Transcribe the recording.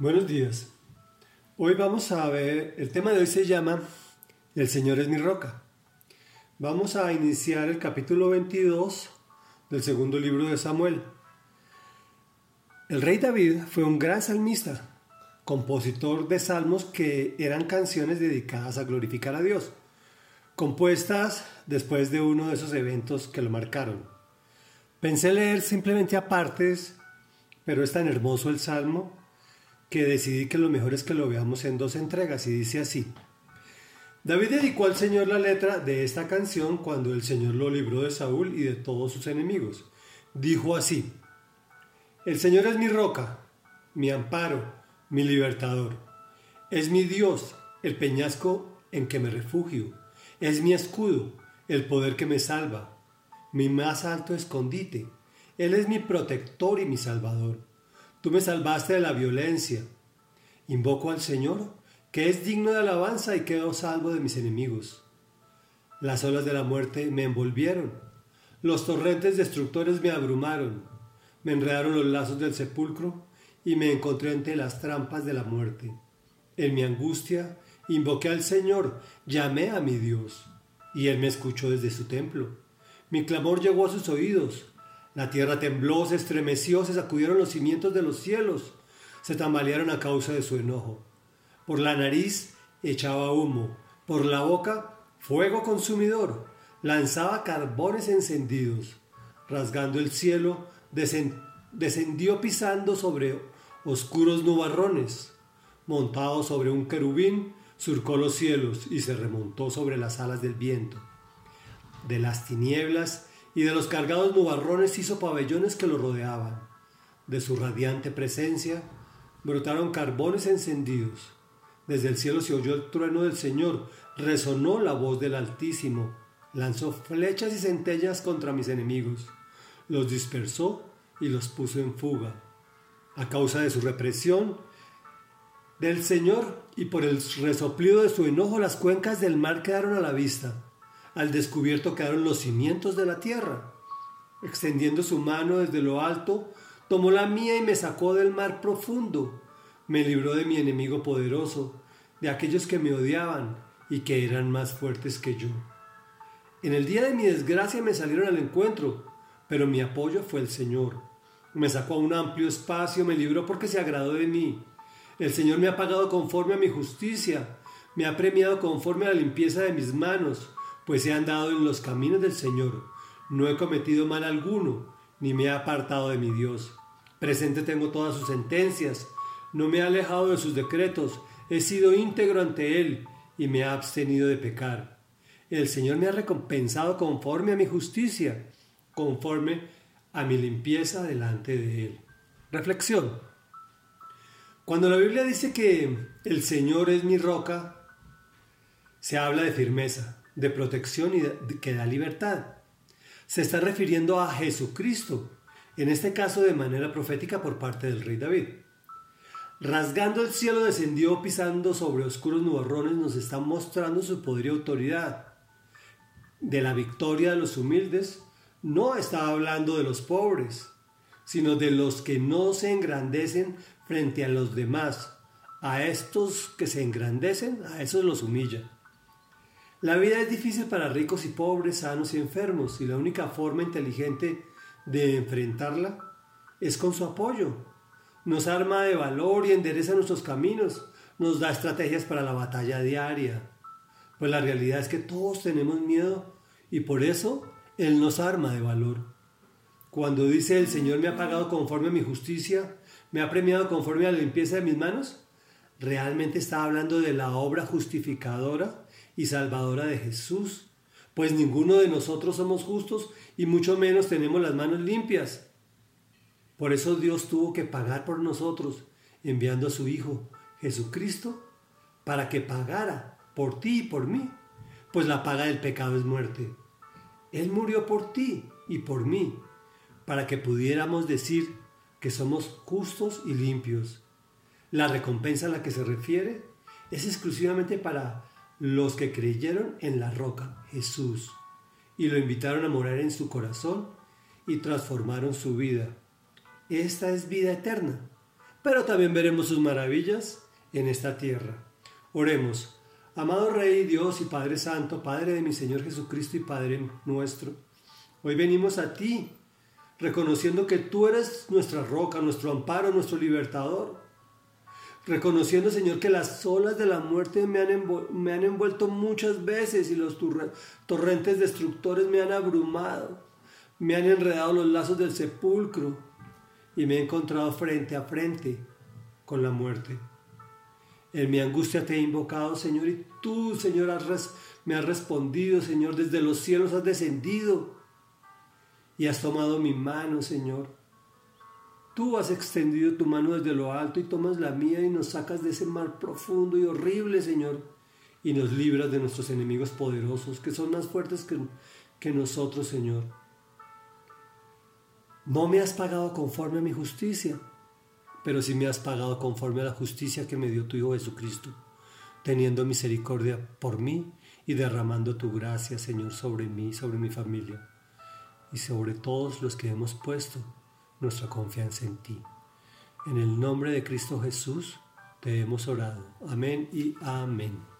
Buenos días. Hoy vamos a ver, el tema de hoy se llama El Señor es mi roca. Vamos a iniciar el capítulo 22 del segundo libro de Samuel. El rey David fue un gran salmista, compositor de salmos que eran canciones dedicadas a glorificar a Dios, compuestas después de uno de esos eventos que lo marcaron. Pensé leer simplemente a partes, pero es tan hermoso el salmo que decidí que lo mejor es que lo veamos en dos entregas y dice así. David dedicó al Señor la letra de esta canción cuando el Señor lo libró de Saúl y de todos sus enemigos. Dijo así, El Señor es mi roca, mi amparo, mi libertador. Es mi Dios, el peñasco en que me refugio. Es mi escudo, el poder que me salva, mi más alto escondite. Él es mi protector y mi salvador. Tú me salvaste de la violencia. Invoco al Señor, que es digno de alabanza y quedo salvo de mis enemigos. Las olas de la muerte me envolvieron. Los torrentes destructores me abrumaron. Me enredaron los lazos del sepulcro y me encontré entre las trampas de la muerte. En mi angustia invoqué al Señor, llamé a mi Dios, y Él me escuchó desde su templo. Mi clamor llegó a sus oídos la tierra tembló, se estremeció, se sacudieron los cimientos de los cielos, se tambalearon a causa de su enojo. Por la nariz echaba humo, por la boca fuego consumidor, lanzaba carbones encendidos. Rasgando el cielo, descendió pisando sobre oscuros nubarrones. Montado sobre un querubín, surcó los cielos y se remontó sobre las alas del viento. De las tinieblas y de los cargados nubarrones hizo pabellones que lo rodeaban. De su radiante presencia brotaron carbones encendidos. Desde el cielo se oyó el trueno del Señor, resonó la voz del Altísimo, lanzó flechas y centellas contra mis enemigos, los dispersó y los puso en fuga. A causa de su represión del Señor y por el resoplido de su enojo, las cuencas del mar quedaron a la vista al descubierto quedaron los cimientos de la tierra. Extendiendo su mano desde lo alto, tomó la mía y me sacó del mar profundo. Me libró de mi enemigo poderoso, de aquellos que me odiaban y que eran más fuertes que yo. En el día de mi desgracia me salieron al encuentro, pero mi apoyo fue el Señor. Me sacó a un amplio espacio, me libró porque se agradó de mí. El Señor me ha pagado conforme a mi justicia, me ha premiado conforme a la limpieza de mis manos pues he andado en los caminos del Señor, no he cometido mal alguno, ni me he apartado de mi Dios. Presente tengo todas sus sentencias, no me he alejado de sus decretos, he sido íntegro ante Él y me he abstenido de pecar. El Señor me ha recompensado conforme a mi justicia, conforme a mi limpieza delante de Él. Reflexión. Cuando la Biblia dice que el Señor es mi roca, se habla de firmeza, de protección y que da libertad. Se está refiriendo a Jesucristo, en este caso de manera profética por parte del rey David. Rasgando el cielo descendió pisando sobre oscuros nubarrones, nos está mostrando su poder y autoridad. De la victoria de los humildes, no está hablando de los pobres, sino de los que no se engrandecen frente a los demás. A estos que se engrandecen, a esos los humilla. La vida es difícil para ricos y pobres, sanos y enfermos, y la única forma inteligente de enfrentarla es con su apoyo. Nos arma de valor y endereza nuestros caminos, nos da estrategias para la batalla diaria. Pues la realidad es que todos tenemos miedo y por eso Él nos arma de valor. Cuando dice el Señor me ha pagado conforme a mi justicia, me ha premiado conforme a la limpieza de mis manos, realmente está hablando de la obra justificadora y salvadora de Jesús, pues ninguno de nosotros somos justos y mucho menos tenemos las manos limpias. Por eso Dios tuvo que pagar por nosotros, enviando a su Hijo Jesucristo, para que pagara por ti y por mí, pues la paga del pecado es muerte. Él murió por ti y por mí, para que pudiéramos decir que somos justos y limpios. La recompensa a la que se refiere es exclusivamente para los que creyeron en la roca, Jesús, y lo invitaron a morar en su corazón y transformaron su vida. Esta es vida eterna, pero también veremos sus maravillas en esta tierra. Oremos. Amado Rey, Dios y Padre Santo, Padre de mi Señor Jesucristo y Padre nuestro, hoy venimos a ti, reconociendo que tú eres nuestra roca, nuestro amparo, nuestro libertador. Reconociendo, Señor, que las olas de la muerte me han, me han envuelto muchas veces y los torrentes destructores me han abrumado, me han enredado los lazos del sepulcro y me he encontrado frente a frente con la muerte. En mi angustia te he invocado, Señor, y tú, Señor, me has respondido, Señor, desde los cielos has descendido y has tomado mi mano, Señor. Tú has extendido tu mano desde lo alto y tomas la mía y nos sacas de ese mar profundo y horrible, Señor, y nos libras de nuestros enemigos poderosos, que son más fuertes que, que nosotros, Señor. No me has pagado conforme a mi justicia pero si me has pagado conforme a la justicia que me dio tu Hijo Jesucristo, teniendo misericordia por mí y derramando tu gracia, Señor, sobre mí, sobre mi familia y sobre todos los que hemos puesto nuestra confianza en ti. En el nombre de Cristo Jesús te hemos orado. Amén y amén.